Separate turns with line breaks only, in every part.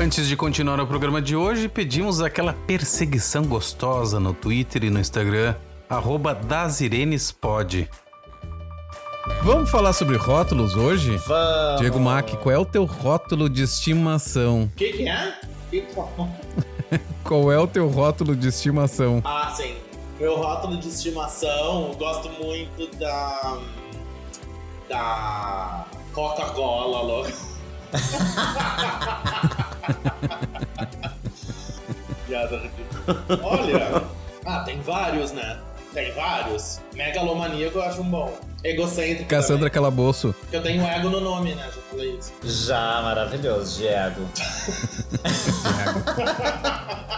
Antes de continuar o programa de hoje, pedimos aquela perseguição gostosa no Twitter e no Instagram, arroba dasirenespod. Vamos falar sobre rótulos hoje?
Vamos.
Diego Mack, qual é o teu rótulo de estimação?
O que, que é? Que?
Qual é o teu rótulo de estimação?
Ah, sim. Meu rótulo de estimação, eu gosto muito da. da. Coca-Cola, logo. Piada ridícula. Olha, ah, tem vários, né? Tem vários. Megalomaníaco eu acho um bom. Egocêntrico.
Cassandra
também.
Calabouço.
Porque eu tenho ego no nome, né? Já falei isso.
Já, maravilhoso, Diego.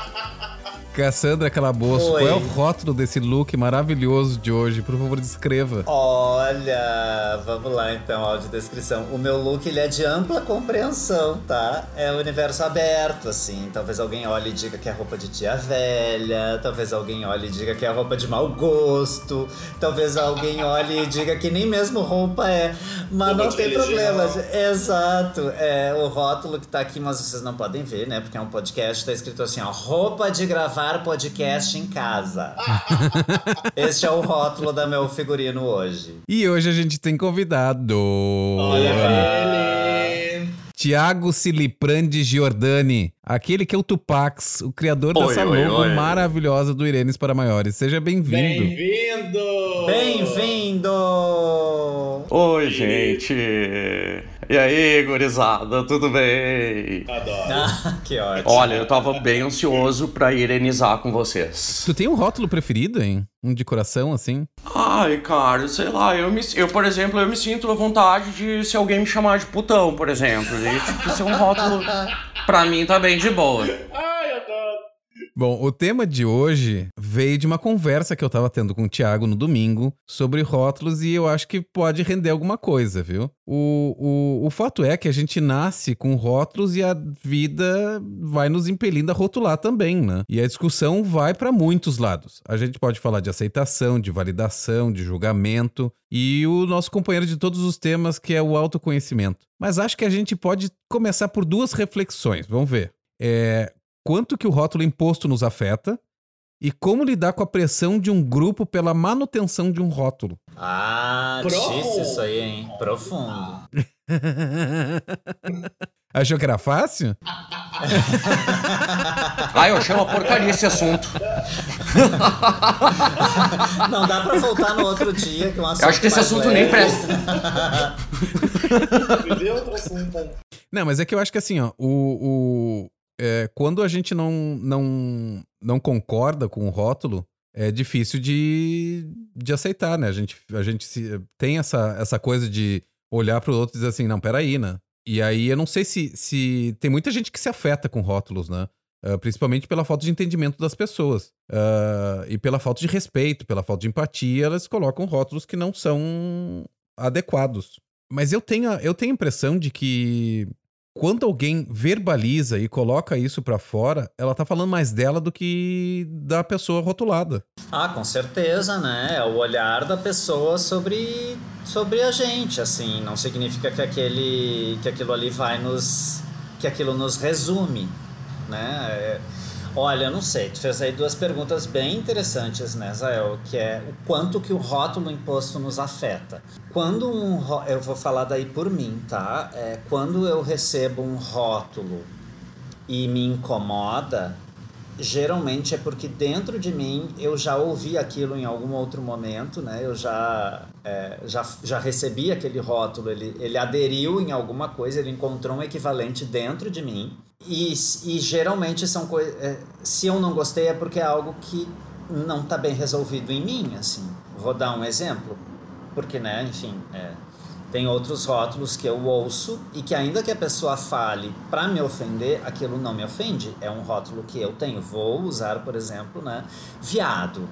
Cassandra Calabouço,
Oi.
qual é o rótulo desse look maravilhoso de hoje? Por favor, descreva.
Olha, vamos lá então, audiodescrição. O meu look ele é de ampla compreensão, tá? É o universo aberto, assim. Talvez alguém olhe e diga que é roupa de tia velha, talvez alguém olhe e diga que é roupa de mau gosto, talvez alguém olhe e diga que nem mesmo roupa é. Mas não tem problema. Exato. É o rótulo que tá aqui, mas vocês não podem ver, né? Porque é um podcast, tá escrito assim, ó, roupa de gravar podcast em casa. este é o rótulo da meu figurino hoje.
E hoje a gente tem convidado.
Olha ele!
Tiago Siliprandi Giordani, aquele que é o Tupax, o criador
Oi,
dessa
oi,
logo
oi.
maravilhosa do Irenes para Maiores. Seja bem-vindo.
Bem-vindo!
Bem-vindo!
Oi, gente! E aí, gurizada, tudo bem?
Adoro.
Ah, que ótimo.
Olha, eu tava bem ansioso pra irenizar com vocês.
Tu tem um rótulo preferido, hein? Um de coração, assim?
Ai, cara, sei lá, eu, me, eu, por exemplo, eu me sinto à vontade de se alguém me chamar de putão, por exemplo. E, tipo, isso é um rótulo, pra mim, tá bem de boa.
Bom, o tema de hoje veio de uma conversa que eu tava tendo com o Thiago no domingo sobre rótulos e eu acho que pode render alguma coisa, viu? O, o, o fato é que a gente nasce com rótulos e a vida vai nos impelindo a rotular também, né? E a discussão vai para muitos lados. A gente pode falar de aceitação, de validação, de julgamento e o nosso companheiro de todos os temas que é o autoconhecimento. Mas acho que a gente pode começar por duas reflexões. Vamos ver. É, quanto que o rótulo imposto nos afeta e como lidar com a pressão de um grupo pela manutenção de um rótulo.
Ah,
Profundo.
difícil isso aí, hein? Profundo.
Achou que era fácil?
Ai, eu achei uma porcaria esse assunto.
Não dá pra voltar no outro dia, que é um assunto
Eu acho que esse assunto
leve.
nem presta.
Me dê outro assunto.
Não, mas é que eu acho que assim, ó, o, o- é, quando a gente não, não, não concorda com o rótulo, é difícil de, de aceitar, né? A gente, a gente se- tem essa, essa coisa de olhar pro outro e dizer assim, não, peraí, né? E aí eu não sei se, se tem muita gente que se afeta com rótulos, né? Ah, principalmente pela falta de entendimento das pessoas. Ah, e pela falta de respeito, pela falta de empatia, elas colocam rótulos que não são adequados. Mas eu tenho, eu tenho a impressão de que quando alguém verbaliza e coloca isso pra fora, ela tá falando mais dela do que da pessoa rotulada.
Ah, com certeza, né? É o olhar da pessoa sobre, sobre a gente, assim. Não significa que, aquele, que aquilo ali vai nos... que aquilo nos resume, né? É- olha, não sei, tu fez aí duas perguntas bem interessantes, né, Zael? Que é o quanto que o rótulo imposto nos afeta. Quando um... Eu vou falar daí por mim, tá? É, quando eu recebo um rótulo e me incomoda, geralmente é porque dentro de mim eu já ouvi aquilo em algum outro momento, né? Eu já, é, já, já recebi aquele rótulo, ele, ele aderiu em alguma coisa, ele encontrou um equivalente dentro de mim. E, e geralmente são coisas. É, se eu não gostei é porque é algo que não está bem resolvido em mim, assim. Vou dar um exemplo, porque, né, enfim, é, tem outros rótulos que eu ouço e que ainda que a pessoa fale para me ofender, aquilo não me ofende. É um rótulo que eu tenho. Vou usar, por exemplo, né, viado.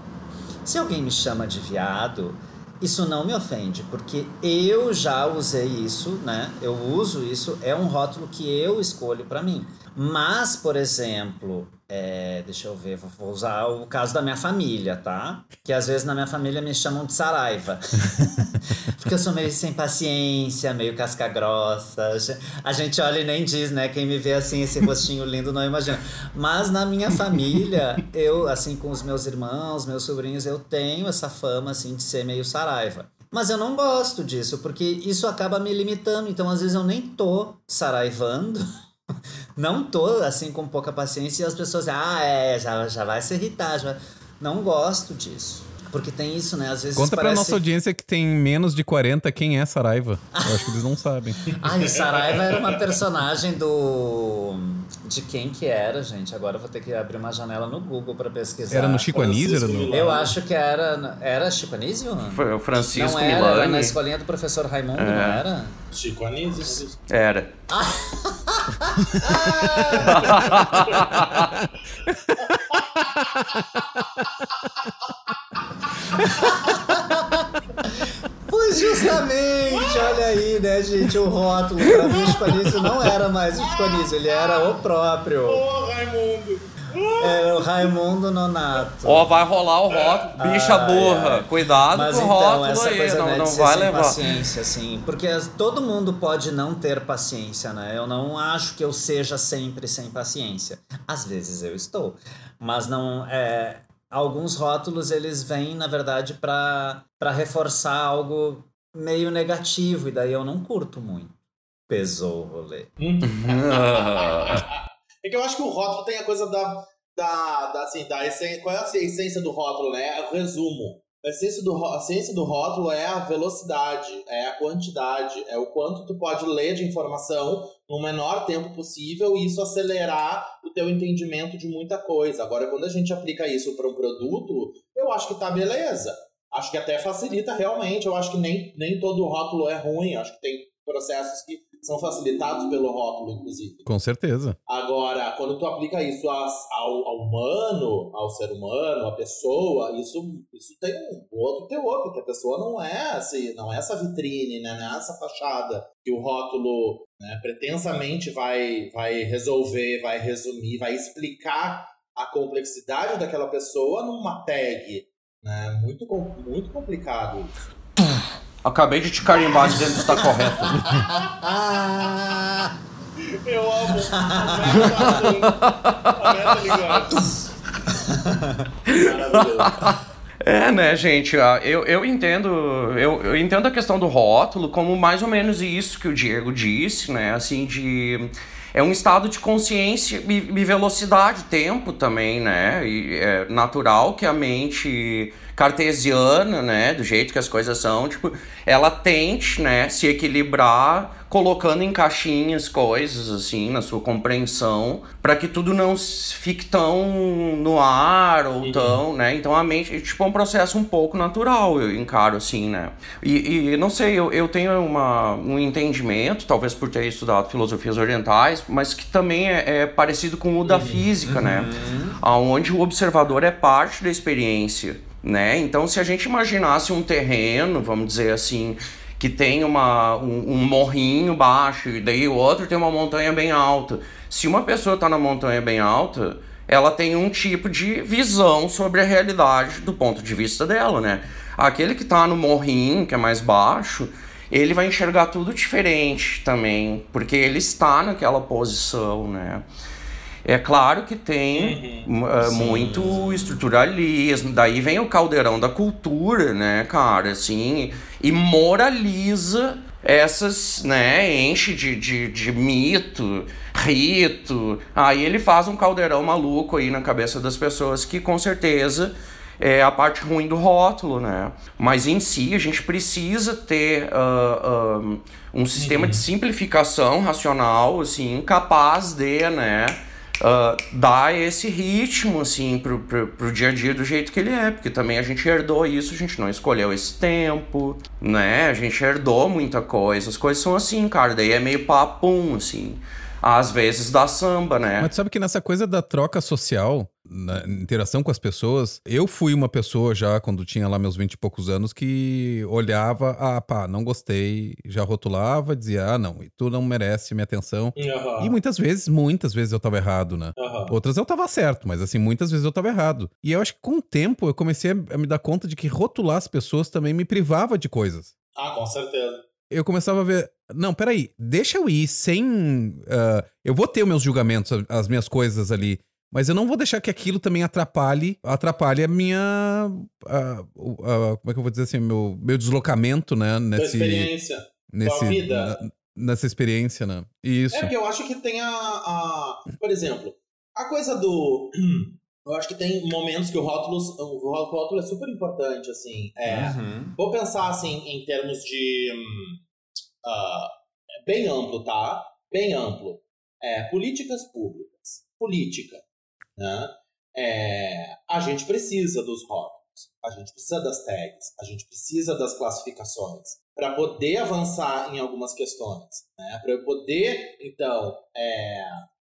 Se alguém me chama de viado, isso não me ofende, porque eu já usei isso, né? Eu uso isso, é um rótulo que eu escolho para mim. Mas, por exemplo, é, deixa eu ver, vou usar o caso da minha família, tá? Que às vezes na minha família me chamam de Saraiva. Porque eu sou meio sem paciência, meio casca grossa. A gente olha e nem diz, né? Quem me vê assim, esse rostinho lindo, não imagina. Mas na minha família, eu, assim, com os meus irmãos, meus sobrinhos, eu tenho essa fama, assim, de ser meio Saraiva. Mas eu não gosto disso, porque isso acaba me limitando. Então, às vezes, eu nem tô saraivando não tô assim com pouca paciência e as pessoas, ah, é, já, já vai se irritar. Já... Não gosto disso. Porque tem isso, né? Às vezes
Conta
parece...
pra nossa audiência que tem menos de 40 quem é Saraiva. Eu acho que eles não sabem.
Ai, Saraiva era uma personagem do. De quem que era, gente? Agora eu vou ter que abrir uma janela no Google pra pesquisar.
Era no Chico Anísio? Era no...
Eu acho que era. Era Chico Anísio?
Foi o Francisco
Não era,
Milani.
era na escolinha do professor Raimundo,
É.
não era?
Chico Anísio.
Era.
Pois justamente, olha aí, né, gente, o rótulo pra mim o não era mais o Anísio, ele era o próprio.
Ô, Raimundo!
Era o Raimundo Nonato.
Ó, vai rolar o rótulo. Bicha
Ai,
burra.
ai.
Cuidado
Mas
com o
então,
rótulo
essa
aí. não
né,
não vai
sem
levar.
paciência, assim. Porque todo mundo pode não ter paciência, né? Eu não acho que eu seja sempre sem paciência. Às vezes eu estou. Mas não. É, alguns rótulos, eles vêm, na verdade, para reforçar algo meio negativo. E daí eu não curto muito. Pesou o rolê.
É que eu acho que o rótulo tem a coisa da. da, da, assim, da essência. Qual é a essência do rótulo, né? É o resumo. A essência, do, a essência do rótulo é a velocidade, é a quantidade, é o quanto tu pode ler de informação no menor tempo possível e isso acelerar o teu entendimento de muita coisa. Agora, quando a gente aplica isso para um produto, eu acho que tá beleza. Acho que até facilita realmente. Eu acho que nem, nem todo rótulo é ruim. Acho que tem processos que são facilitados pelo rótulo, inclusive.
Com certeza.
Agora, quando tu aplica isso ao, ao humano, ao ser humano, à pessoa, isso, isso tem um outro teor, porque a pessoa não é assim, não é essa vitrine, né? Não é essa fachada que o rótulo né, pretensamente vai, vai resolver, vai resumir, vai explicar a complexidade daquela pessoa numa tag. Né? Muito, muito complicado isso.
Acabei de te carimbar dizendo que está correto.
Ah!
Eu amo. Maravilhoso.
É, né, gente? ah, Eu, eu entendo. Eu, eu entendo a questão do rótulo como mais ou menos isso que o Diego disse, né? Assim, de. É um estado de consciência e, velocidade, tempo também, né? E é natural que a mente cartesiana, né, do jeito que as coisas são, tipo, ela tente, né, se equilibrar colocando em caixinhas coisas assim na sua compreensão para que tudo não fique tão no ar ou tão, né? Então a mente, tipo, é um processo um pouco natural, eu encaro assim, né? E, e não sei, eu, eu tenho uma, um entendimento, talvez por ter estudado filosofias orientais, mas que também é, é parecido com o da física, né? Aonde o observador é parte da experiência, né? Então se a gente imaginasse um terreno, vamos dizer assim, que tem uma, um, um morrinho baixo e daí o outro tem uma montanha bem alta. Se uma pessoa está na montanha bem alta, ela tem um tipo de visão sobre a realidade do ponto de vista dela, né? Aquele que está no morrinho, que é mais baixo, ele vai enxergar tudo diferente também, porque ele está naquela posição, né? É claro que tem
Uhum.
uh, muito estruturalismo, daí vem o caldeirão da cultura, né, cara, assim, e moraliza essas, né, enche de, de, de mito, rito. Aí ele faz um caldeirão maluco aí na cabeça das pessoas que com certeza é a parte ruim do rótulo, né? Mas em si a gente precisa ter uh, uh, um sistema de simplificação racional, assim, capaz de, né? Uh, dar esse ritmo assim pro, pro, pro dia a dia do jeito que ele é, porque também a gente herdou isso, a gente não escolheu esse tempo, né? A gente herdou muita coisa, as coisas são assim, cara, daí é meio papum, assim às vezes dá samba, né?
Mas sabe que nessa coisa da troca social, na interação com as pessoas, eu fui uma pessoa já, quando tinha lá meus vinte e poucos anos, que olhava, ah, pá, não gostei, já rotulava, dizia, ah, não, tu não merece minha atenção.
Uhum.
E muitas vezes, muitas vezes eu tava errado, né?
Uhum.
Outras eu tava certo, mas assim, muitas vezes eu tava errado. E eu acho que com o tempo eu comecei a me dar conta de que rotular as pessoas também me privava de coisas.
Ah, com certeza.
Eu começava a ver, não, peraí, deixa eu ir sem. Uh, eu vou ter os meus julgamentos, as minhas coisas ali. Mas eu não vou deixar que aquilo também atrapalhe, atrapalhe a minha. A, a, como é que eu vou dizer assim? Meu, meu deslocamento, né? Nesse,
Tua experiência.
nesse,
tua vida.
na- nessa experiência, né? Isso.
É porque eu acho que tem a, a- Por exemplo, a coisa do. Eu acho que tem momentos que o rótulo, o rótulo é super importante, assim. É,
Uhum.
Vou pensar assim em termos de. é bem amplo, tá? Bem amplo. É, políticas públicas. Política. Né? É, a gente precisa dos rótulos. A gente precisa das tags. A gente precisa das classificações. Para poder avançar em algumas questões. Né? Para eu poder, então, é,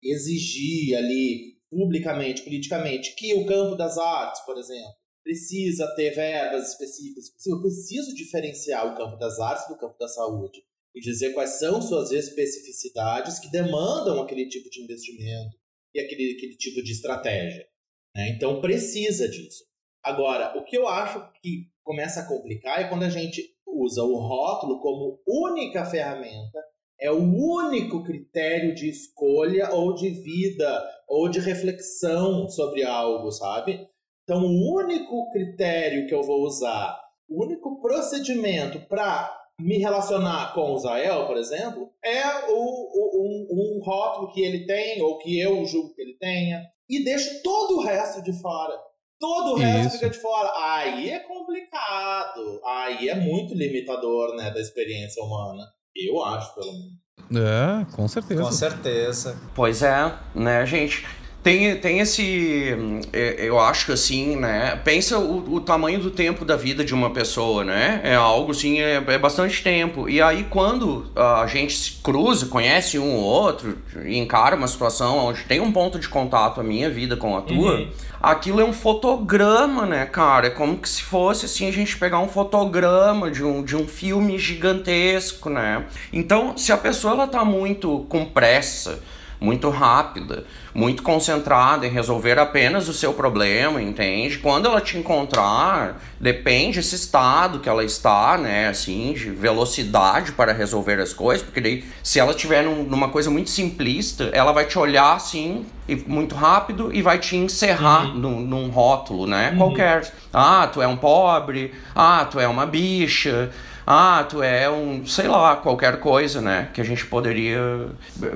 exigir ali publicamente, politicamente, que o campo das artes, por exemplo, precisa ter verbas específicas. Eu preciso diferenciar o campo das artes do campo da saúde e dizer quais são suas especificidades que demandam aquele tipo de investimento e aquele, aquele tipo de estratégia. né? Então precisa disso. Agora, o que eu acho que começa a complicar é quando a gente usa o rótulo como única ferramenta, é o único critério de escolha ou de vida ou de reflexão sobre algo, sabe? Então, o único critério que eu vou usar, o único procedimento para me relacionar com o Zael, por exemplo, é o, o- um, um rótulo que ele tem, ou que eu julgo que ele tenha, e deixo todo o resto de fora. Todo o resto
Isso.
fica de fora. Aí é complicado. Aí é muito limitador né, da experiência humana. Eu acho, pelo menos.
É, com certeza.
Com certeza.
Pois é, né, gente? Tem, tem esse. é, Eu acho que assim, né? Pensa o, o tamanho do tempo da vida de uma pessoa, né? É algo assim, é, é bastante tempo. E aí, quando a gente se cruza, conhece um ou outro, e encara uma situação onde tem um ponto de contato a minha vida com a tua,
Uhum.
aquilo é um fotograma, né, cara? É como que se fosse assim a gente pegar um fotograma de um, de um filme gigantesco, né? Então, se a pessoa ela tá muito com pressa, muito rápida, muito concentrada em resolver apenas o seu problema, entende? Quando ela te encontrar, depende esse estado que ela está, né, assim, de velocidade para resolver as coisas, porque daí, se ela tiver num- numa coisa muito simplista, ela vai te olhar assim, e muito rápido, e vai te encerrar num, num rótulo, né, qualquer. Ah, tu é um pobre, ah, tu é uma bicha, ah, tu é um, sei lá, qualquer coisa, né? Que a gente poderia.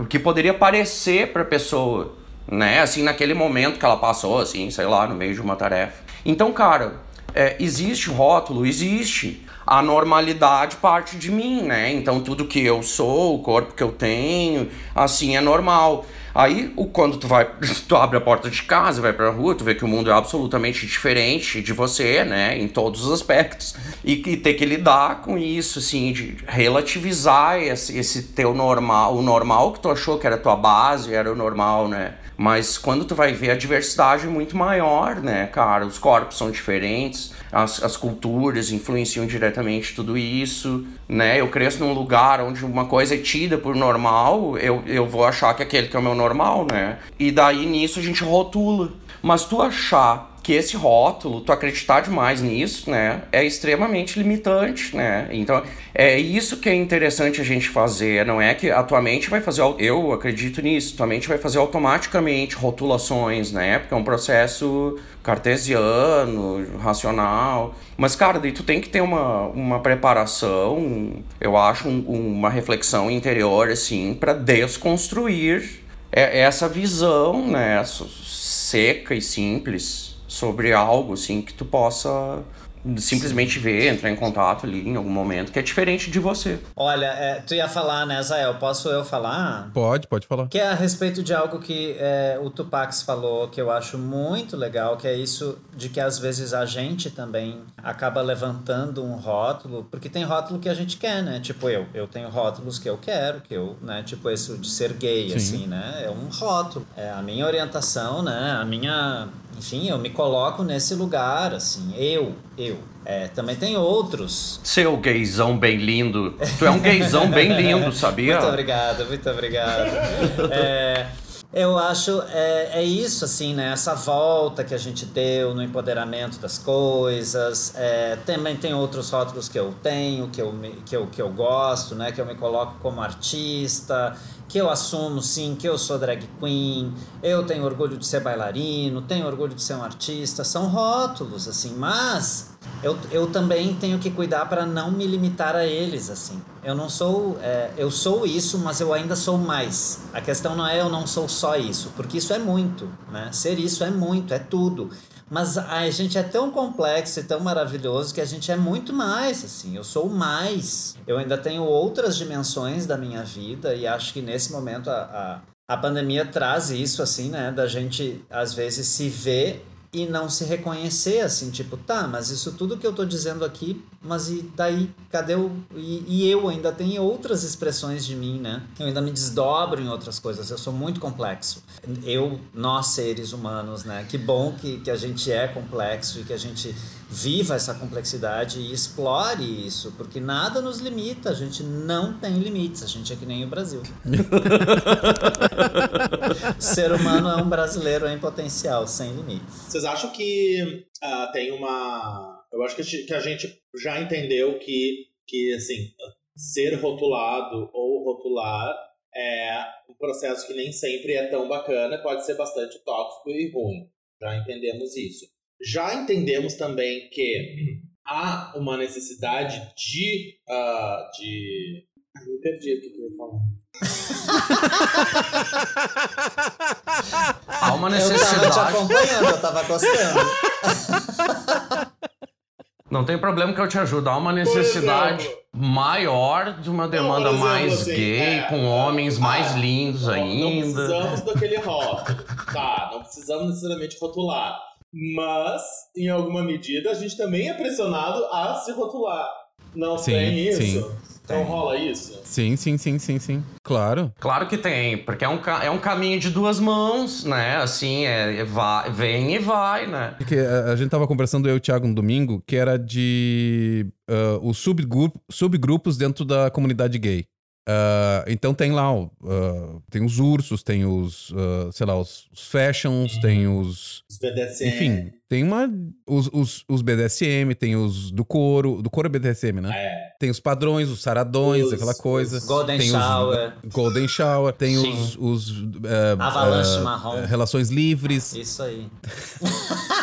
que poderia parecer pra pessoa, né? Assim, naquele momento que ela passou, assim, sei lá, no meio de uma tarefa. Então, cara, é, existe rótulo? Existe. A normalidade parte de mim, né? Então, tudo que eu sou, o corpo que eu tenho, assim, é normal. Aí, o, quando tu vai, tu abre a porta de casa, vai pra rua, tu vê que o mundo é absolutamente diferente de você, né, em todos os aspectos. E, e ter que lidar com isso, assim, de relativizar esse, esse teu normal, o normal que tu achou que era tua base, era o normal, né. Mas quando tu vai ver, a diversidade é muito maior, né, cara? Os corpos são diferentes, as, as culturas influenciam diretamente tudo isso, né? Eu cresço num lugar onde uma coisa é tida por normal, eu, eu vou achar que aquele que é o meu normal, né? E daí nisso a gente rotula. Mas tu achar que esse rótulo, tu acreditar demais nisso, né, é extremamente limitante, né? Então, é isso que é interessante a gente fazer, não é que a tua mente vai fazer, eu acredito nisso, tua mente vai fazer automaticamente rotulações, né? Porque é um processo cartesiano, racional. Mas, cara, daí tu tem que ter uma, uma preparação, eu acho, um, uma reflexão interior, assim, para desconstruir essa visão, né, seca e simples sobre algo assim que tu possa simplesmente ver, entrar em contato ali em algum momento, que é diferente de você.
Olha, é, tu ia falar, né, Zael? Posso eu falar?
Pode, pode falar.
Que é a respeito de algo que é, o Tupac falou, que eu acho muito legal, que é isso de que às vezes a gente também acaba levantando um rótulo, porque tem rótulo que a gente quer, né? Tipo eu, eu tenho rótulos que eu quero, que eu, né? Tipo esse de ser gay, Sim. assim, né? É um rótulo. É a minha orientação, né? A minha enfim, eu me coloco nesse lugar, assim, eu, eu. É, também tem outros.
Seu gaysão bem lindo. Tu é um gaysão bem lindo, sabia?
muito obrigado, muito obrigado. é, eu acho é, é isso, assim, né? Essa volta que a gente deu no empoderamento das coisas. É, também tem outros rótulos que eu tenho, que eu, que, eu, que eu gosto, né? Que eu me coloco como artista que eu assumo sim que eu sou drag queen, eu tenho orgulho de ser bailarino, tenho orgulho de ser um artista, são rótulos assim, mas eu, eu também tenho que cuidar para não me limitar a eles assim. Eu não sou, é, eu sou isso, mas eu ainda sou mais. A questão não é eu não sou só isso, porque isso é muito, né? Ser isso é muito, é tudo. Mas a gente é tão complexo e tão maravilhoso que a gente é muito mais, assim. Eu sou mais. Eu ainda tenho outras dimensões da minha vida e acho que nesse momento a, a, a pandemia traz isso, assim, né? Da gente, às vezes, se ver e não se reconhecer assim, tipo, tá, mas isso tudo que eu tô dizendo aqui, mas e daí, cadê o. E, e, eu ainda tenho outras expressões de mim, né? Eu ainda me desdobro em outras coisas, eu sou muito complexo. Eu, nós seres humanos, né? Que bom que, que a gente é complexo e que a gente viva essa complexidade e explore isso, porque nada nos limita, a gente não tem limites, a gente é que nem o Brasil. Ser humano é um brasileiro em potencial, sem limites.
Vocês acham que uh, tem uma. Eu acho que a gente já entendeu que, que assim, ser rotulado ou rotular é um processo que nem sempre é tão bacana, pode ser bastante tóxico e ruim. Já entendemos isso. Já entendemos também que há uma necessidade de. Uh, de... Ai, me perdi o que eu ia falar.
há uma necessidade.
Eu tava te acompanhando, eu tava gostando.
Não tem problema que eu te ajudo. Há uma necessidade maior de uma demanda não, mais assim, gay, é, com homens mais ah, lindos
não,
ainda.
Não precisamos daquele rótulo. Tá, não precisamos necessariamente rotular. Mas, em alguma medida, a gente também é pressionado a se rotular. Não sim, tem isso? Sim. Então rola isso?
Sim, sim, sim, sim, sim. Claro.
Claro que tem, porque é um, é um caminho de duas mãos, né? Assim, é, é vai, vem e vai, né?
Porque a, a gente tava conversando eu e o Thiago no domingo, que era de uh, os subgrupo, subgrupos dentro da comunidade gay. Uh, então tem lá, uh, tem os ursos, tem os, uh, sei lá, os, os fashions, tem os...
Os BDSM.
Enfim, tem uma... Os, os, os, BDSM, tem os do couro, do couro é BDSM, né?
É.
Tem os padrões, os saradões, os, aquela coisa.
Golden
tem
Shower.
golden Shower, tem Sim. os... os
Avalanche marrom.
Relações livres.
Isso aí.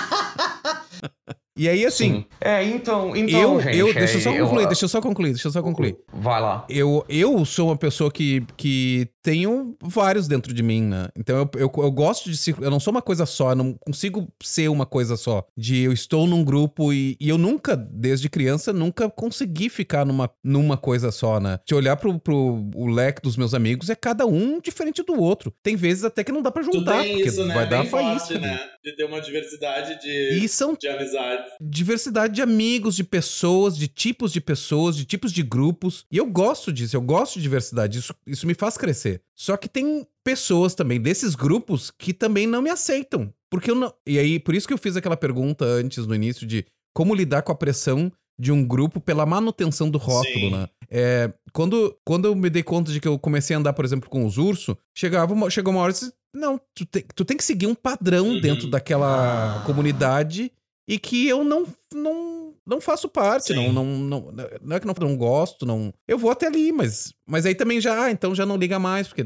E aí, assim. Sim.
É, então, então
eu,
gente,
eu, deixa eu só concluir,
eu,
deixa eu só concluir, deixa eu só concluir.
Vai lá.
Eu, eu sou uma pessoa que, que tenho vários dentro de mim, né? Então eu, eu, eu gosto de. Eu não sou uma coisa só, eu não consigo ser uma coisa só. De eu estou num grupo e, e eu nunca, desde criança, nunca consegui ficar numa, numa coisa só, né? Se olhar pro, pro o leque dos meus amigos, é cada um diferente do outro. Tem vezes até que não dá pra juntar, porque isso, né? vai dar Bem faísca.
né? De ter uma diversidade de,
e são
de amizade
diversidade de amigos, de pessoas, de tipos de pessoas, de tipos de grupos. E eu gosto disso, eu gosto de diversidade. Isso, isso me faz crescer. Só que tem pessoas também desses grupos que também não me aceitam. Porque eu não. E aí, por isso que eu fiz aquela pergunta antes no início de como lidar com a pressão de um grupo pela manutenção do rótulo,
Sim.
né? É, quando, quando eu me dei conta de que eu comecei a andar, por exemplo, com os ursos, chegava uma, chegou uma hora e disse, não, tu tem, tu tem que seguir um padrão
Uhum.
dentro daquela
Ah.
comunidade e que eu não, não, não faço parte, não, não, não, não é que não, não gosto, não. Eu vou até ali, mas, mas aí também já, ah, então já não liga mais, porque,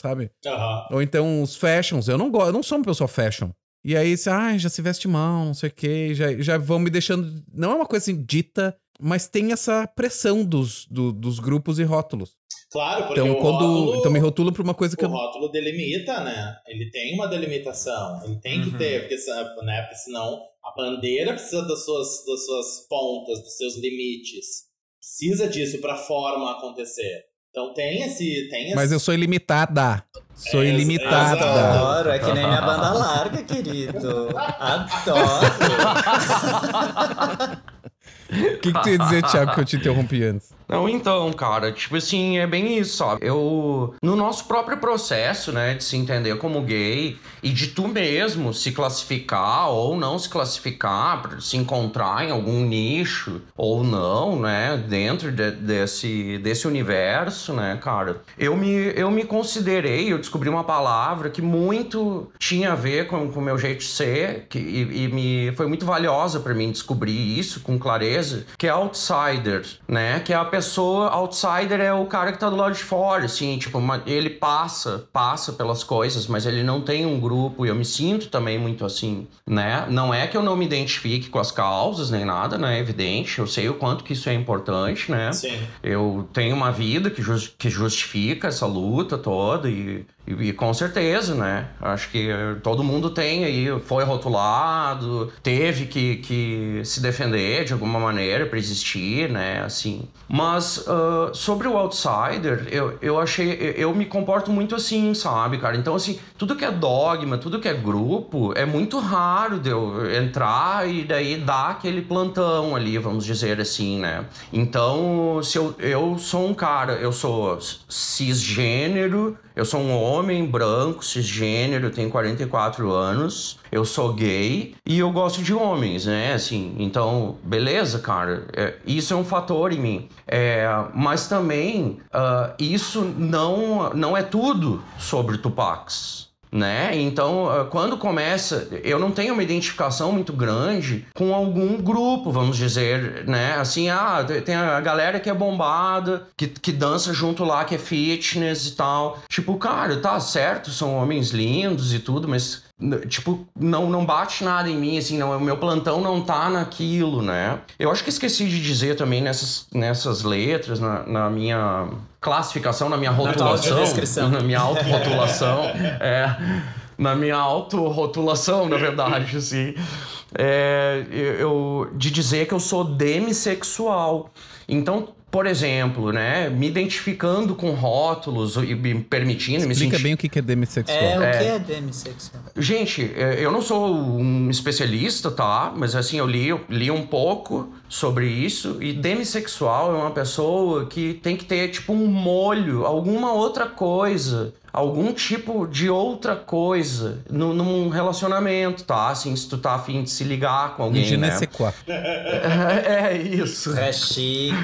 sabe?
Aham.
Ou então os fashions, eu não gosto, eu não sou uma pessoa fashion. E aí, você, ah, já se veste mal, não sei o quê, já, já vão me deixando. Não é uma coisa assim dita, mas tem essa pressão dos, do- dos grupos e rótulos.
Claro, porque
Então,
o
quando.
rótulo,
Então me rotulam pra uma coisa que
o
eu.
rótulo delimita, né? Ele tem uma delimitação. Ele tem que
Uhum.
ter, porque, se- né? porque senão a bandeira precisa das suas, das suas pontas, dos seus limites. Precisa disso pra forma acontecer. Então tem esse. Tem esse...
Mas eu sou ilimitada. Sou
É,
ilimitada.
Adoro, é que nem minha banda larga, querido. Adoro.
O que, que tu ia dizer, Thiago, que eu te interrompi antes?
Não, então, cara, tipo assim, é bem isso, sabe? Eu, no nosso próprio processo, né, de se entender como gay e de tu mesmo se classificar ou não se classificar, se encontrar em algum nicho ou não, né, dentro de- desse, desse universo, né, cara, eu me, eu me considerei, eu descobri uma palavra que muito tinha a ver com o meu jeito de ser que, e, e me foi muito valiosa pra mim descobrir isso com clareza, que é outsider, né? Que é a pessoa outsider é o cara que tá do lado de fora, assim, tipo, uma- ele passa, passa pelas coisas, mas ele não tem um grupo e eu me sinto também muito assim, né? Não é que eu não me identifique com as causas nem nada, né? É evidente, eu sei o quanto que isso é importante, né?
Sim.
Eu tenho uma vida que, jus- que justifica essa luta toda e, e, e com certeza, né? Acho que todo mundo tem aí, foi rotulado, teve que, que se defender de alguma maneira para existir, né? Assim. Mas ah, sobre o outsider, eu, eu achei, eu, eu me comporto muito assim, sabe, cara? Então, assim, tudo que é dogma, tudo que é grupo, é muito raro de eu entrar e daí dar aquele plantão ali, vamos dizer assim, né? Então, se eu, eu sou um cara, eu sou cisgênero, eu sou um homem branco, cisgênero, tenho 44 anos, eu sou gay e eu gosto de homens, né? Assim, então, beleza, cara, é, isso é um fator em mim. É, mas também, ah, isso não, não é tudo sobre Tupacs né? Então, ah, quando começa, eu não tenho uma identificação muito grande com algum grupo, vamos dizer, né? Assim, ah, tem a galera que é bombada, que, que dança junto lá, que é fitness e tal. Tipo, cara, tá certo, são homens lindos e tudo, mas tipo, não, não bate nada em mim, assim, não, o meu plantão não tá naquilo, né? Eu acho que esqueci de dizer também nessas, nessas letras, na, na minha classificação, na minha rotulação, na minha autorrotulação, é, na minha autorrotulação, na verdade, assim, é, eu, de dizer que eu sou demissexual. Então, por exemplo, né, me identificando com rótulos e me permitindo, me
Explica
sentir...
bem o que é demissexual.
É, o
É.
que é demissexual?
Gente, é, eu não sou um especialista, tá? Mas assim, eu li, eu li um pouco sobre isso. E demissexual é uma pessoa que tem que ter, tipo, um molho, alguma outra coisa. Algum tipo de outra coisa no, num relacionamento, tá? Assim, se tu tá afim de se ligar com
Um
alguém,
ne
né? É, é isso.
É chique.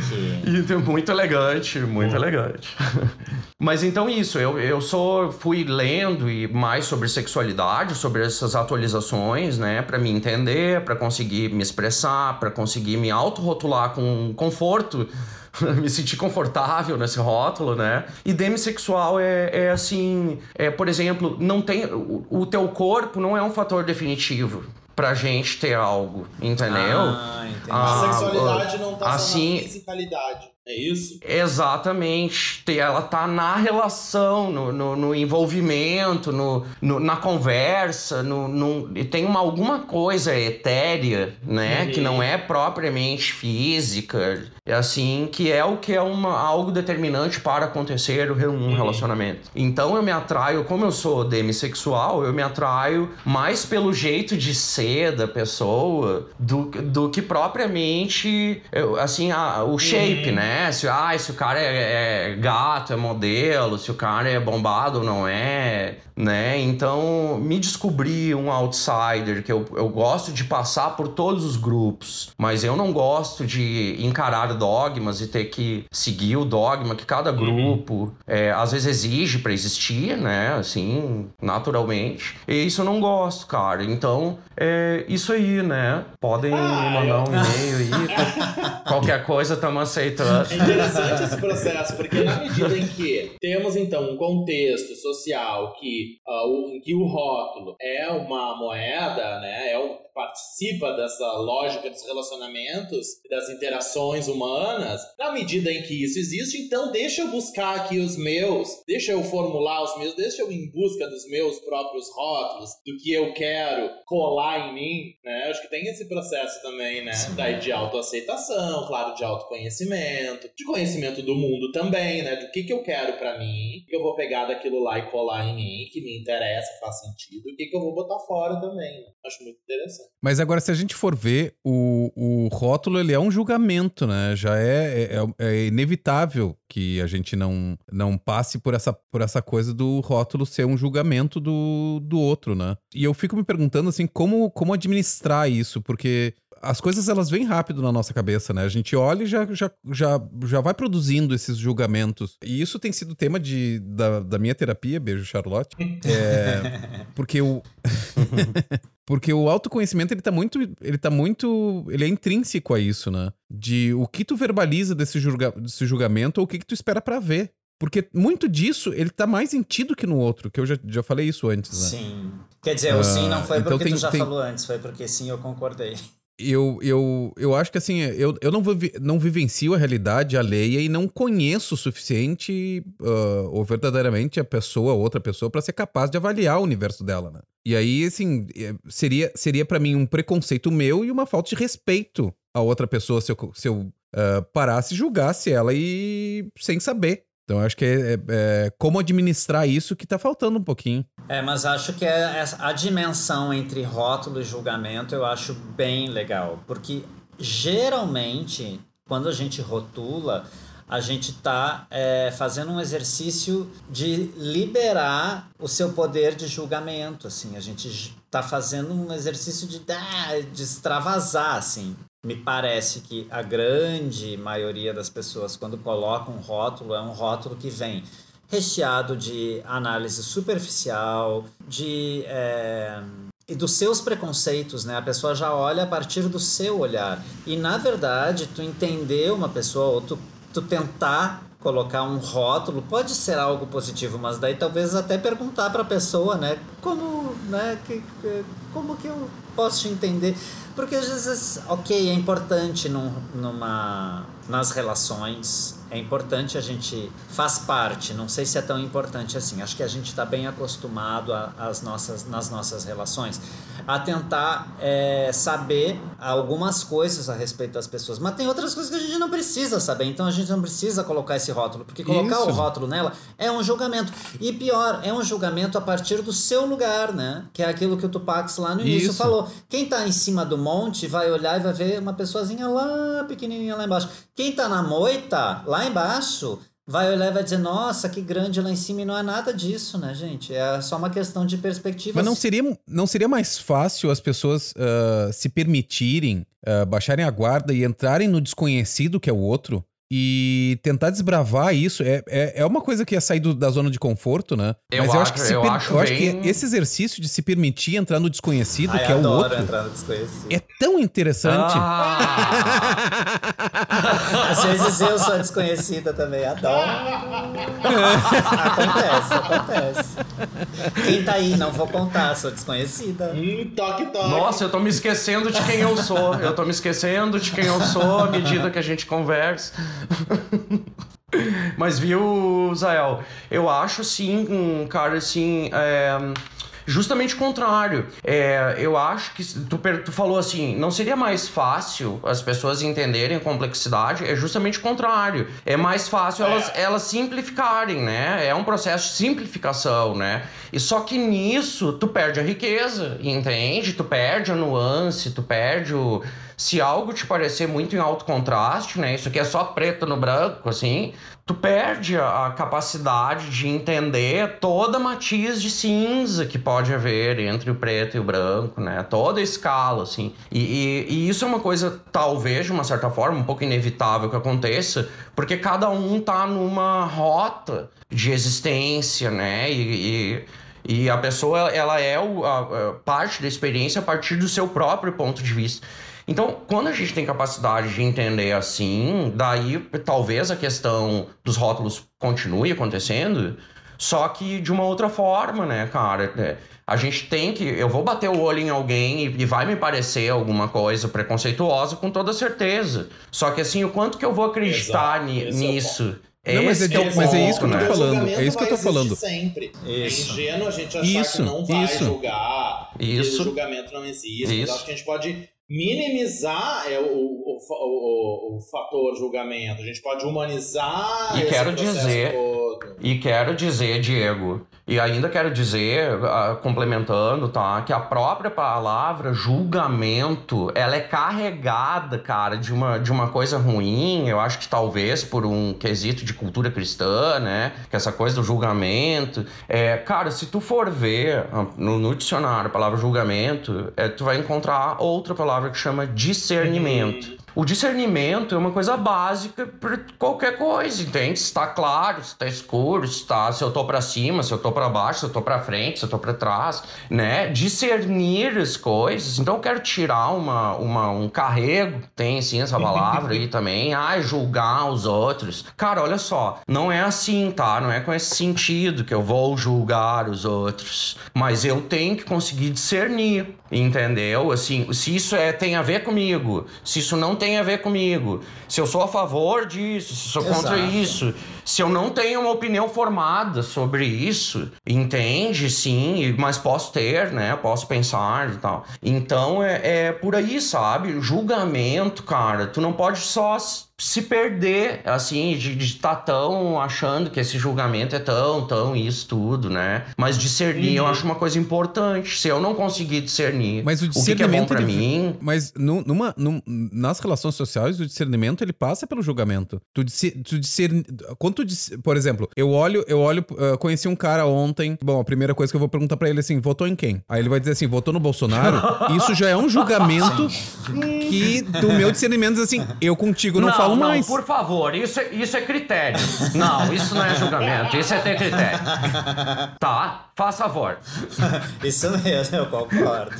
E muito elegante, muito elegante. Mas então isso, eu, eu sou fui lendo e mais sobre sexualidade, sobre essas atualizações, né, Pra me entender, pra conseguir me expressar, pra conseguir me autorrotular com conforto. me sentir confortável nesse rótulo, né? E demissexual é, é assim, é, por exemplo, não tem o, o teu corpo não é um fator definitivo pra gente ter algo, entendeu?
Ah, entendi.
A
Ah,
sexualidade não tá
assim-
só na fisicalidade. É isso?
Exatamente. Te- Ela tá na relação, no, no, no envolvimento, no, no- na conversa, no, no- e tem uma, alguma coisa etérea, né?
Uhum.
Que não é propriamente física. É assim, que é o que é uma, algo determinante para acontecer um
Uhum.
relacionamento. Então eu me atraio, como eu sou demissexual, eu me atraio mais pelo jeito de ser da pessoa do, do que propriamente, assim, a- o shape,
Uhum.
né? Né? Se, ah, se o cara é, é gato, é modelo, se o cara é bombado ou não é, né? Então, me descobri um outsider, que eu, eu gosto de passar por todos os grupos, mas eu não gosto de encarar dogmas e ter que seguir o dogma que cada grupo é, às vezes exige para existir, né? Assim, naturalmente. E isso eu não gosto, cara. Então, é isso aí, né? Podem
Ah,
mandar um e-mail aí. Qualquer coisa, estamos aceitando.
É interessante esse processo, porque na medida em que temos então um contexto social que, ah, o, em que o rótulo é uma moeda, né, é um, participa dessa lógica dos relacionamentos, das interações humanas, na medida em que isso existe, então deixa eu buscar aqui os meus, deixa eu formular os meus, deixa eu ir em busca dos meus próprios rótulos, do que eu quero colar em mim, né? Acho que tem esse processo também, né? Daí de autoaceitação, claro, de autoconhecimento, de conhecimento do mundo também, né? Do que que eu quero pra mim, que eu vou pegar daquilo lá e colar em mim, que me interessa, faz sentido, e o que que eu vou botar fora também. Acho muito interessante.
Mas agora, se a gente for ver, o, o rótulo ele é um julgamento, né? Já é, é, é inevitável que a gente não, não passe por essa, por essa coisa do rótulo ser um julgamento do, do outro, né? E eu fico me perguntando, assim, como, como administrar isso, porque as coisas elas vêm rápido na nossa cabeça, né? A gente olha e já, já, já, já vai produzindo esses julgamentos. E isso tem sido tema de, da, da minha terapia, beijo, Charlotte. É, porque o. Porque o autoconhecimento, ele tá muito. Ele tá muito. Ele é intrínseco a isso, né? De o que tu verbaliza desse, julga, desse julgamento ou o que, que tu espera pra ver. Porque muito disso, ele tá mais em ti do que no outro, que eu já, já falei isso antes, né?
Sim. Quer dizer, o sim não foi
então
porque
tem-
tu já
tem-
falou antes, foi porque sim eu concordei.
Eu, eu, eu acho que assim, eu, eu não, vivi, não vivencio a realidade alheia e não conheço o suficiente ah, ou verdadeiramente a pessoa, outra pessoa, pra ser capaz de avaliar o universo dela, né? E aí, assim, eh, seria, seria para mim um preconceito meu e uma falta de respeito a outra pessoa se eu, se eu ah, parasse e julgasse ela e sem saber. Então, acho que é, é- é como administrar isso que tá faltando um pouquinho.
É, mas acho que é a dimensão entre rótulo e julgamento eu acho bem legal. Porque geralmente, quando a gente rotula, a gente está fazendo um exercício de liberar o seu poder de julgamento. Assim, a gente está fazendo um exercício de, dar- de extravasar, assim. Me parece que a grande maioria das pessoas, quando coloca um rótulo, é um rótulo que vem recheado de análise superficial, de é, e dos seus preconceitos, né? A pessoa já olha a partir do seu olhar. E na verdade, tu entender uma pessoa ou tu, tu tentar colocar um rótulo pode ser algo positivo, mas daí talvez até perguntar para a pessoa, né? Como, né? Que, como que eu posso te entender? Porque às vezes, ok, é importante num, numa, nas relações, é importante a gente faz parte, não sei se é tão importante assim. Acho que a gente está bem acostumado as nossas, nas nossas relações a tentar é, saber algumas coisas a respeito das pessoas, mas tem outras coisas que a gente não precisa saber, então a gente não precisa colocar esse rótulo, porque colocar
Isso.
o rótulo nela é um julgamento. E pior, é um julgamento a partir do seu lugar, né? Que é aquilo que o Tupac lá no início
Isso.
falou. Quem tá em cima do monte vai olhar e vai ver uma pessoazinha lá, pequenininha lá embaixo. Quem tá na moita, lá embaixo, vai olhar e vai dizer, nossa, que grande lá em cima. E não é nada disso, né, gente? É só uma questão de perspectiva.
Mas não seria, não seria mais fácil as pessoas ah, se permitirem ah, baixarem a guarda e entrarem no desconhecido que é o outro e tentar desbravar isso? É, é, é uma coisa que ia sair do- da zona de conforto, né?
Eu
Mas eu acho
acho-
que, se
eu
per-
acho
eu acho que
bem-
esse exercício de se permitir entrar no desconhecido,
Ai,
que é o
adoro
outro,
entrar no desconhecido.
é tão interessante.
Ah!
Às vezes eu sou desconhecida também, adoro. acontece, acontece. Quem tá aí, não vou contar, sou desconhecida.
Hum, toque, toque.
Nossa, eu tô me esquecendo de quem eu sou. Eu tô me esquecendo de quem eu sou à medida que a gente conversa. Mas viu, Zael? Eu acho assim, um cara assim. é, justamente o contrário. É, eu acho que tu, tu falou assim, não seria mais fácil as pessoas entenderem a complexidade? É justamente o contrário. É mais fácil elas, elas simplificarem, né? É um processo de simplificação, né? E só que nisso tu perde a riqueza, entende? Tu perde a nuance, tu perde o se algo te parecer muito em alto contraste, né? Isso aqui é só preto no branco, assim, tu perde a, capacidade de entender toda a matiz de cinza que pode haver entre o preto e o branco, né? Toda a escala, assim. E, e, e isso é uma coisa, talvez, de uma certa forma, um pouco inevitável que aconteça, porque cada um tá numa rota de existência, né? e, e e a pessoa, ela é o, a, a parte da experiência a partir do seu próprio ponto de vista. Então, quando a gente tem capacidade de entender assim, daí talvez a questão dos rótulos continue acontecendo, só que de uma outra forma, né, cara? É, a gente tem que. Eu vou bater o olho em alguém e, e, vai me parecer alguma coisa preconceituosa com toda certeza. Só que assim, o quanto que eu vou acreditar ni, nisso?
É não, mas é, é mas é isso que eu tô né? falando. É isso que eu tô falando.
Sempre. Isso. É ingênuo a gente achar isso, que não vai
isso.
julgar.
Isso.
Que o julgamento não existe. Isso. Mas acho que a gente pode minimizar é, o, o, o, o, fator julgamento. A gente pode humanizar
e quero dizer
todo.
E quero dizer, Diego, e ainda quero dizer, uh, complementando, tá, que a própria palavra julgamento, ela é carregada, cara, de uma, de uma coisa ruim. Eu acho que talvez por um quesito de cultura cristã, né, que essa coisa do julgamento. É, cara, se tu for ver ah, no, no dicionário a palavra julgamento, é, tu vai encontrar outra palavra que chama discernimento. O discernimento é uma coisa básica para qualquer coisa, entende? Se está claro, se está escuro, se, tá, se eu tô para cima, se eu tô para baixo, se eu tô para frente, se eu tô para trás, né? Discernir as coisas. Então eu quero tirar uma, uma, um carrego, tem sim essa palavra aí também, ah, julgar os outros. Cara, olha só, não é assim, tá? Não é com esse sentido que eu vou julgar os outros, mas eu tenho que conseguir discernir, entendeu? Assim, se isso é tem a ver comigo, se isso não tem a ver comigo, se eu sou a favor disso, se sou contra Exato. isso, se eu não tenho uma opinião formada sobre isso, entende? Sim, mas posso ter, né? Posso pensar e tal. Então é, é por aí, sabe? Julgamento, cara, tu não pode só se perder, assim, de estar tá tão achando que esse julgamento é tão, tão isso tudo, né? Mas discernir uhum. eu acho uma coisa importante. Se eu não conseguir discernir
mas o,
discernimento o que, que é bom pra
ele,
mim...
Mas numa, numa, nas relações sociais, o discernimento, ele passa pelo julgamento. Tu, tu discern... Quando tu, dis... por exemplo, eu olho, eu olho, uh, conheci um cara ontem, bom, a primeira coisa que eu vou perguntar pra ele é assim, votou em quem? Aí ele vai dizer assim, votou no Bolsonaro? Isso já é um julgamento que do meu discernimento diz assim, eu contigo não, não falo
não,
mais.
por favor, isso é, isso é critério. Não, isso não é julgamento, isso é ter critério. Tá? Faz favor.
Isso mesmo, eu concordo.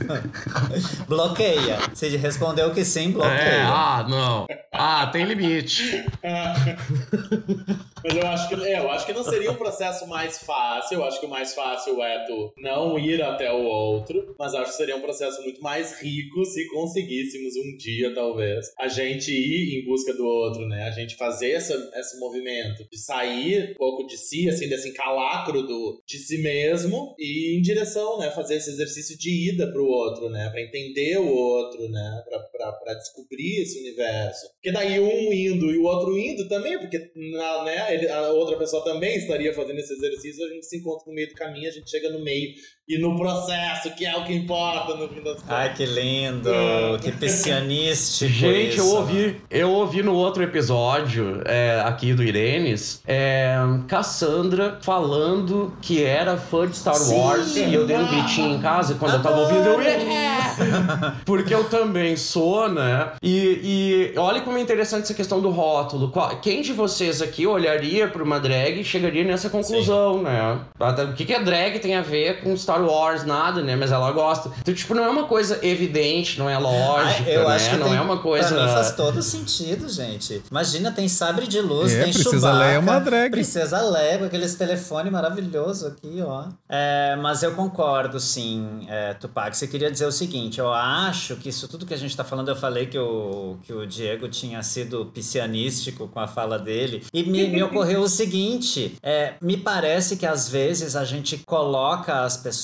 bloqueia. Se respondeu que sim, bloqueia.
É, ah, não. Ah, tem limite.
Mas eu acho que é, eu acho que não seria um processo mais fácil. Eu acho que o mais fácil é tu não ir até o outro, mas acho que seria um processo muito mais rico se conseguíssemos um dia, talvez, a gente ir em busca do outro, né? A gente fazer essa, esse movimento de sair um pouco de si, assim, desse encalacro do, de si mesmo e ir em direção, né? Fazer esse exercício de ida pro outro, né? Pra entender o outro, né? Pra descobrir esse universo. Porque daí um indo e o outro indo também, porque na, né? Ele, a outra pessoa também estaria fazendo esse exercício, a gente se encontra no meio do caminho, a gente chega no meio e no processo, que é o que importa no fim das contas.
Ai, que lindo! É. Que piscianístico
Gente, eu ouvi, eu ouvi no outro episódio é, aqui do Irenes, é, Cassandra falando que era fã de Star Sim, Wars e eu dei um gritinho em casa quando eu tava ouvindo, eu... Yeah! Porque eu também sou, né? E, e olha como é interessante essa questão do rótulo. Quem de vocês aqui olharia para uma drag e chegaria nessa conclusão, Sim. né? O que, que a drag tem a ver com Star Star Wars, nada, né? Mas ela gosta. Então, tipo, não é uma coisa evidente, não é lógica, eu né? Acho que não tem, é uma coisa.
Pra mim faz todo sentido, gente. Imagina, tem sabre de luz,
é,
tem
Princesa Leia é uma drag.
Princesa Leia com aqueles telefone maravilhoso aqui, ó. É, mas eu concordo, sim, é, Tupac. Você queria dizer o seguinte: eu acho que isso tudo que a gente está falando, eu falei que o, que o Diego tinha sido piscianístico com a fala dele, e me, me ocorreu o seguinte: é, me parece que às vezes a gente coloca as pessoas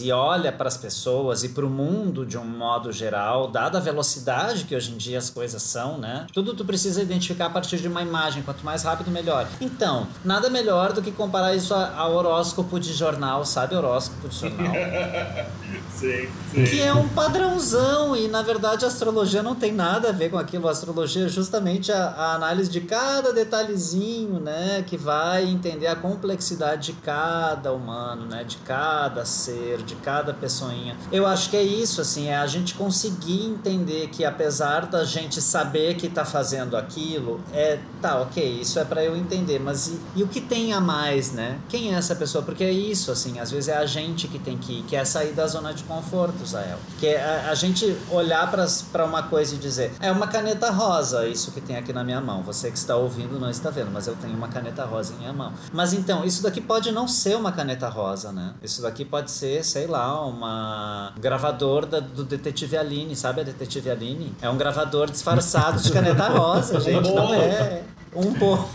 e olha para as pessoas e para o mundo de um modo geral, dada a velocidade que hoje em dia as coisas são, né? Tudo tu precisa identificar a partir de uma imagem, quanto mais rápido, melhor. Então, nada melhor do que comparar isso ao horóscopo de jornal jornal, sabe? Horóscopo de jornal.
sim, sim.
Que é um padrãozão e na verdade a astrologia não tem nada a ver com aquilo. A astrologia é justamente a, a análise de cada detalhezinho, né? Que vai entender a complexidade de cada humano, né? De cada ser, de cada pessoinha. Eu acho que é isso, assim, é a gente conseguir entender que apesar da gente saber que tá fazendo aquilo, é tá, ok, isso é para eu entender, mas e, e o que tem a mais, né? Quem é essa pessoa? Porque é isso, assim. Às vezes é a gente que tem que que é sair da zona de conforto, Zael. Que é a, a gente olhar para uma coisa e dizer, é uma caneta rosa, isso que tem aqui na minha mão. Você que está ouvindo não está vendo, mas eu tenho uma caneta rosa em minha mão. Mas então, isso daqui pode não ser uma caneta rosa, né? Isso daqui pode ser, sei lá, uma gravador da, do Detetive Aline, sabe a Detetive Aline? É um gravador disfarçado de caneta rosa, gente, não é. Um bolo.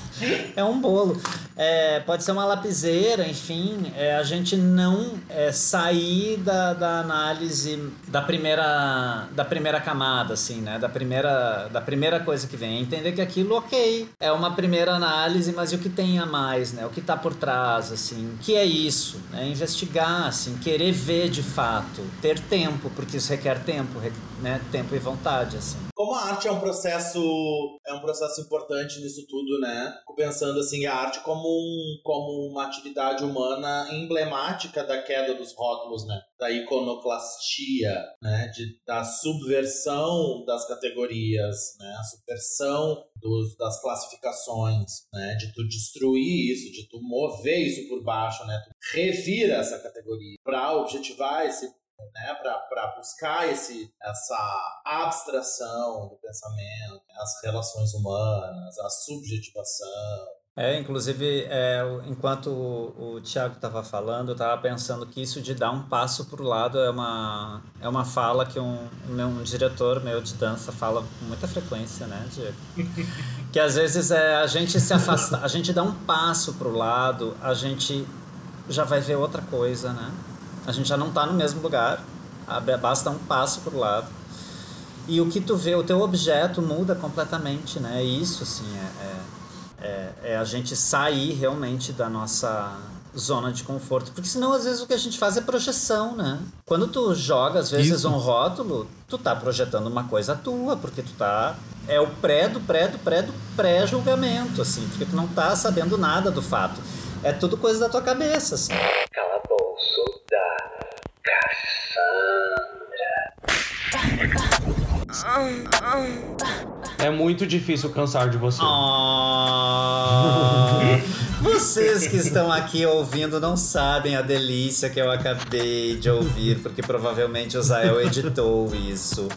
É um bolo. É, pode ser uma lapiseira, enfim. É, a gente não é, sair da, da análise da primeira, da primeira camada, assim, né? Da primeira, da primeira coisa que vem. Entender que aquilo, ok, é uma primeira análise, mas e o que tem a mais, né? O que está por trás, assim. Que é isso? Né? Investigar, assim, querer ver de fato. Ter tempo, porque isso requer tempo, né? Tempo e vontade, assim.
Como a arte é um processo é um processo importante nisso tudo, né? Pensando assim a arte como um, como uma atividade humana emblemática da queda dos rótulos, né? Da iconoclastia, né? De, da subversão das categorias, né? A subversão dos, das classificações, né? De tu destruir isso, de tu mover isso por baixo, né? Tu revira essa categoria para objetivar esse né, para buscar esse, essa abstração do pensamento, as relações humanas, a subjetivação.
É, inclusive, é, enquanto o, o Tiago estava falando, eu estava pensando que isso de dar um passo para o lado é uma, é uma fala que um, um, diretor meu de dança fala com muita frequência, né, Diego? que às vezes é a gente se afasta, a gente dá um passo para o lado, a gente já vai ver outra coisa, né? A gente já não está no mesmo lugar, basta um passo para o lado. E o que tu vê, o teu objeto muda completamente, né? Isso, assim, é, é, é, é a gente sair realmente da nossa zona de conforto. Porque senão, às vezes, o que a gente faz é projeção, né? Quando tu joga, às vezes, Isso. um rótulo, tu tá projetando uma coisa tua, porque tu tá... É o pré do pré do pré do pré-julgamento, assim. Porque tu não tá sabendo nada do fato. É tudo coisa da tua cabeça, assim.
É muito difícil cansar de você.
Oh, vocês que estão aqui ouvindo não sabem a delícia que eu acabei de ouvir, porque provavelmente o Zael editou isso.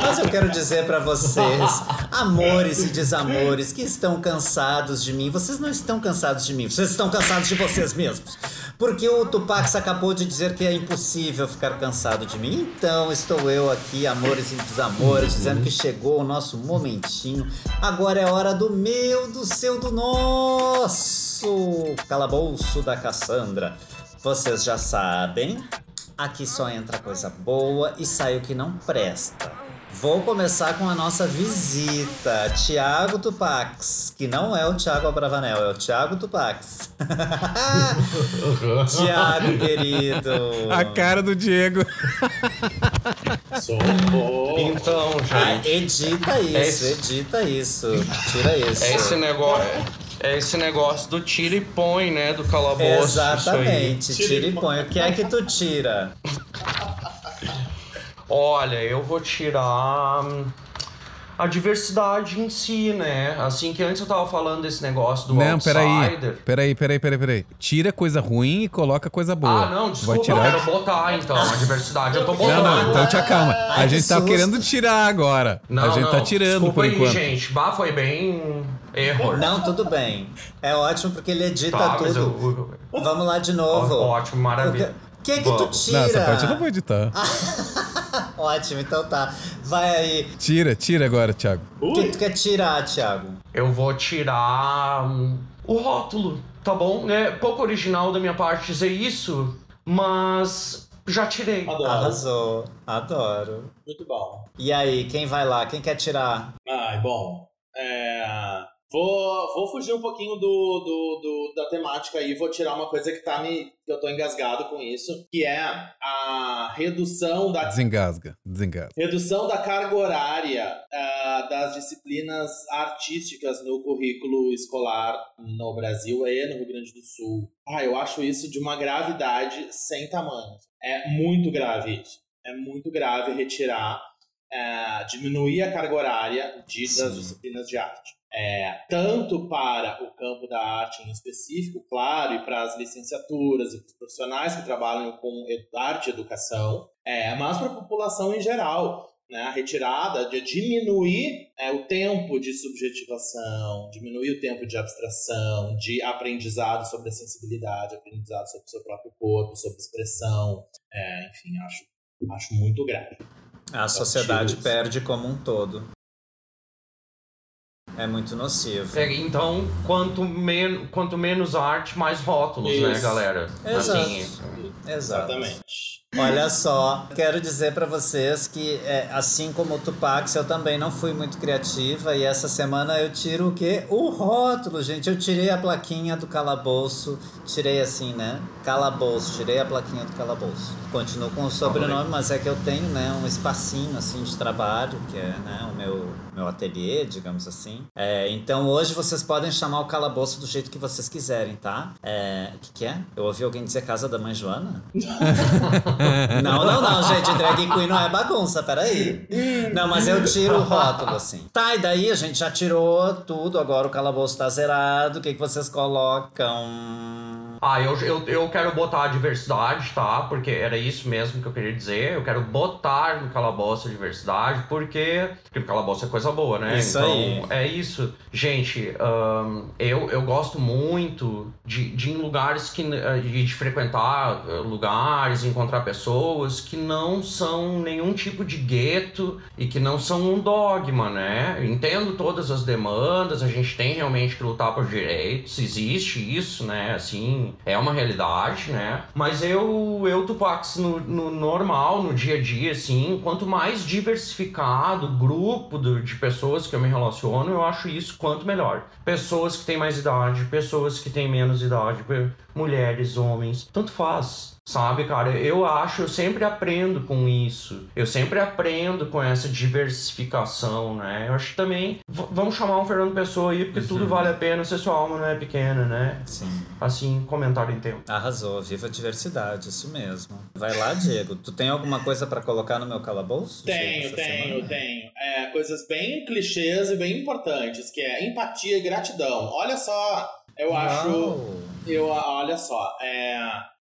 Mas eu quero dizer para vocês, amores e desamores que estão cansados de mim, vocês não estão cansados de mim, vocês estão cansados de vocês mesmos. Porque o Tupac acabou de dizer que é impossível ficar cansado de mim. Então estou eu aqui, amores e desamores, dizendo que chegou o nosso momentinho. Agora é hora do meu, do seu, do nosso calabouço da Cassandra. Vocês já sabem, aqui só entra coisa boa e sai o que não presta. Vou começar com a nossa visita. Tiago Tupax, que não é o Tiago Abravanel, é o Tiago Tupax. Tiago, querido.
A cara do Diego.
Então, gente.
Ah, edita isso, é esse... edita isso. Tira isso.
É esse negócio. É esse negócio do tira e põe, né? Do calabouço.
Exatamente, tira e põe. O que é que tu tira?
Olha, eu vou tirar. a diversidade em si, né? Assim que antes eu tava falando desse negócio do
Não,
outsider.
peraí. Peraí, peraí, peraí, peraí. Tira coisa ruim e coloca coisa boa.
Ah, não,
Vai
desculpa,
tirar.
eu quero botar então a diversidade. Eu tô botando.
Não, não, então te acalma. A
Ai,
gente tá
susto.
querendo tirar agora.
Não,
a gente
não,
tá tirando
desculpa
por
aí,
enquanto.
gente. Bah, foi bem erro.
Não, tudo bem. É ótimo porque ele edita
Tá,
tudo.
eu, eu-
Vamos lá de novo.
Ó, ótimo, maravilha.
O que, que, que tu tira?
Não, essa parte eu não vou editar.
Ótimo, então tá. Vai aí.
Tira, tira agora, Thiago.
O que tu quer tirar, Thiago?
Eu vou tirar hum, o rótulo, tá bom? É pouco original da minha parte dizer isso, mas já tirei.
Adoro.
Arrasou. Adoro.
Muito bom.
E aí, quem vai lá? Quem quer tirar?
Ai, bom. É, Vou, vou fugir um pouquinho do, do, do- da temática aí, vou tirar uma coisa que tá me. que eu tô engasgado com isso, que é a redução da
Desengasga, desengasga.
Redução da carga horária ah, das disciplinas artísticas no currículo escolar no Brasil e no Rio Grande do Sul. Ah, eu acho isso de uma gravidade sem tamanho. É muito grave isso. É muito grave retirar, ah, diminuir a carga horária de, das disciplinas de arte. É, tanto para o campo da arte em específico, claro, e para as licenciaturas e para os profissionais que trabalham com arte e educação, é, mas para a população em geral. Né, a retirada de diminuir é, o tempo de subjetivação, diminuir o tempo de abstração, de aprendizado sobre a sensibilidade, aprendizado sobre o seu próprio corpo, sobre expressão. É, enfim, acho, acho muito grave.
A sociedade
isso.
perde como um todo. É muito nocivo.
É, então, quanto, men quanto menos arte, mais rótulos, né,
Isso.
galera?
Exato.
Assim.
Exatamente.
Olha só, quero dizer pra vocês que, é, assim como o Tupac, eu também não fui muito criativa e essa semana eu tiro o quê? O rótulo, gente. Eu tirei a plaquinha do calabouço, tirei assim, né? Calabouço, tirei a plaquinha do calabouço. Continuo com o sobrenome, mas é que eu tenho, né, um espacinho assim de trabalho, que é, né, o meu, meu ateliê, digamos assim. É, então hoje vocês podem chamar o calabouço do jeito que vocês quiserem, tá? É, o que, que é? Eu ouvi alguém dizer casa da mãe Joana? Não, não, não, gente. Drag queen não é bagunça, peraí. Não, mas eu tiro o rótulo, assim. Tá, e daí a gente já tirou tudo, agora o calabouço tá zerado. O que, que vocês colocam?
Ah, eu, eu, eu quero botar a diversidade, tá? Porque era isso mesmo que eu queria dizer. Eu quero botar no calabouço a diversidade, porque, porque o calabouço é coisa boa, né?
Isso
então,
aí.
é isso. Gente, ahn, eu, eu gosto muito de, de ir em lugares que. eh, de, de frequentar eh, lugares, encontrar pessoas que não são nenhum tipo de gueto e que não são um dogma, né? Eu entendo todas as demandas, a gente tem realmente que lutar por direitos, existe isso, né? Assim, é uma realidade, né? Mas eu, eu Tupac, no, no normal, no dia a dia, assim, quanto mais diversificado o grupo do- de pessoas que eu me relaciono, eu acho isso quanto melhor. Pessoas que têm mais idade, pessoas que têm menos idade, mulheres, homens, tanto faz. Sabe, cara, eu acho, eu sempre aprendo com isso. Eu sempre aprendo com essa diversificação, né? Eu acho que também. v- vamos chamar um Fernando Pessoa aí, porque tudo vale a pena se a sua alma não é pequena, né?
Sim.
Assim, comentário em tempo.
Arrasou, viva a diversidade, isso mesmo. Vai lá, Diego. Tu tem alguma coisa pra colocar no meu calabouço?
Tenho, tenho,
semana?
tenho. É, coisas bem clichês e bem importantes, que é empatia e gratidão. Olha só, eu acho.
Uau.
Eu, olha só, é,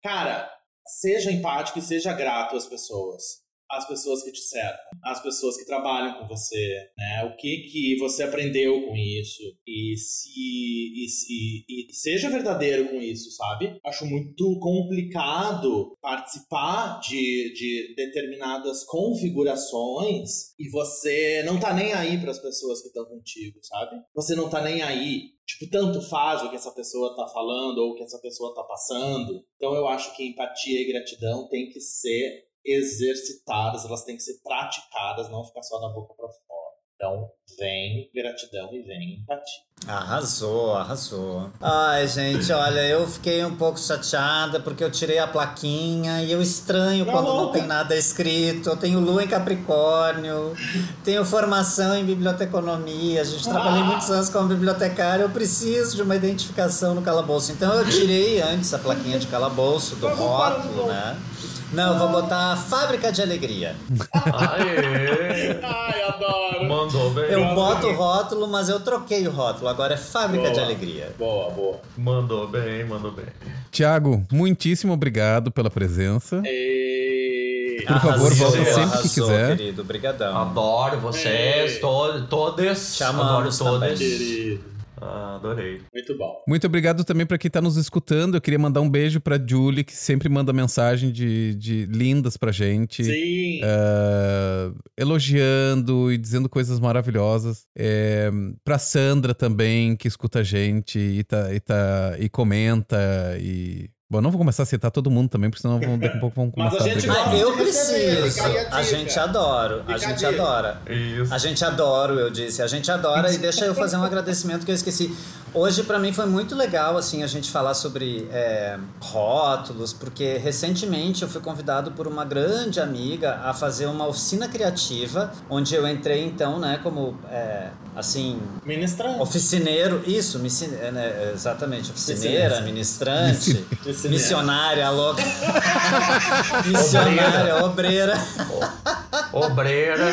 cara, seja empático e seja grato às pessoas. Às pessoas que te cercam, às pessoas que trabalham com você, né? O que que você aprendeu com isso e se e, se- e seja verdadeiro com isso, sabe? Acho muito complicado participar de, de determinadas configurações e você não tá nem aí para as pessoas que estão contigo, sabe? Você não tá nem aí Tipo, tanto faz o que essa pessoa tá falando ou o que essa pessoa tá passando. Então eu acho que empatia e gratidão têm que ser exercitadas, elas têm que ser praticadas, não ficar só da boca para fora. Então, vem gratidão e vem empatia.
Arrasou, arrasou. Ai, gente, olha, eu fiquei um pouco chateada porque eu tirei a plaquinha e eu estranho
Tá
quando não
louca.
tem nada escrito. Eu tenho lua em Capricórnio, tenho formação em biblioteconomia, a gente trabalhei muitos anos como bibliotecário, eu preciso de uma identificação no calabouço. Então eu tirei antes a plaquinha de calabouço do rótulo, né? Não, eu vou botar Fábrica de Alegria.
Aê!
Ai, adoro!
Mandou bem.
Eu boto o rótulo, mas eu troquei o rótulo. Agora é fábrica
Boa.
de alegria.
Boa, boa.
Mandou bem, mandou bem.
Tiago, muitíssimo obrigado pela presença.
E...
Por favor,
Arrasou,
volta sempre que
arrasou,
quiser.
querido. Obrigadão.
Adoro vocês, to todas.
Te
Adoro
amamos
todas.
também.
Querido.
Ah, adorei.
Muito bom.
Muito obrigado também para quem tá nos escutando. Eu queria mandar um beijo pra Julie, que sempre manda mensagem de, de lindas pra gente.
Sim.
Ah, elogiando e dizendo coisas maravilhosas. É, pra Sandra também, que escuta a gente e, tá, e, tá, e comenta. E. Bom, não vou começar a citar todo mundo também, porque senão vão- daqui a pouco vão
Mas
começar
a
a
gente.
Ah, eu preciso.
a
A gente adora. A
a
gente adora.
Isso.
A gente adora, eu disse. A gente adora e deixa eu fazer um agradecimento que eu esqueci. Hoje pra mim foi muito legal assim a gente falar sobre é, rótulos, porque recentemente eu fui convidado por uma grande amiga a fazer uma oficina criativa, onde eu entrei então, né, como é, assim
Ministrante.
oficineiro, isso, é, né, exatamente, oficineira, ministrante,
Missionária.
missionária, louca, missionária, obreira.
Obreira.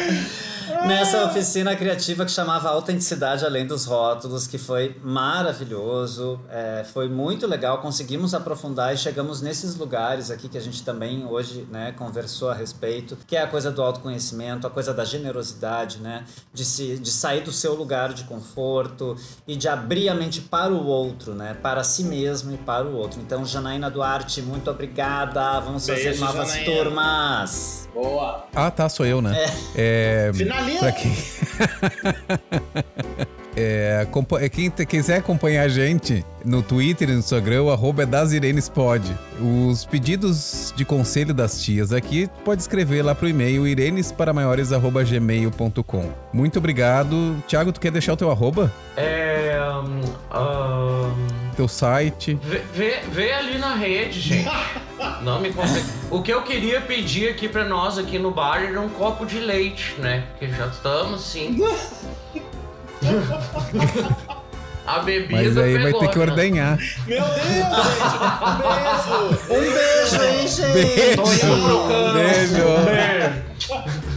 Nessa oficina criativa que chamava Autenticidade Além dos Rótulos, que foi maravilhoso, é, foi muito legal, conseguimos aprofundar e chegamos nesses lugares aqui que a gente também hoje né, conversou a respeito, que é a coisa do autoconhecimento, a coisa da generosidade, né, de, se, de sair do seu lugar de conforto e de abrir a mente para o outro, né, para si mesmo e para o outro. Então, Janaína Duarte, muito obrigada, vamos fazer
Beijo,
novas
Janaína.
turmas.
Boa.
Ah, tá, sou eu, né? É.
Finaliza.
Pra quem... É, é, quem quiser acompanhar a gente no Twitter e no Instagram, o arroba é das Irenes Pod. Os pedidos de conselho das tias aqui, pode escrever lá pro e-mail irenesparamaiores.gmail.com. Muito obrigado. Thiago, tu quer deixar o teu arroba?
É. hum, hum,
Teu site?
vê, vê, vê ali na rede, gente. Não me consegue. O que eu queria pedir aqui pra nós aqui no bar era um copo de leite, né? Porque já estamos assim. A bebida
Mas aí vai
pegou,
ter que
né?
ordenhar.
Meu Deus, gente. Um beijo.
Um beijo, hein, gente?
Beijo!
Campo.
Beijo!
Beijo.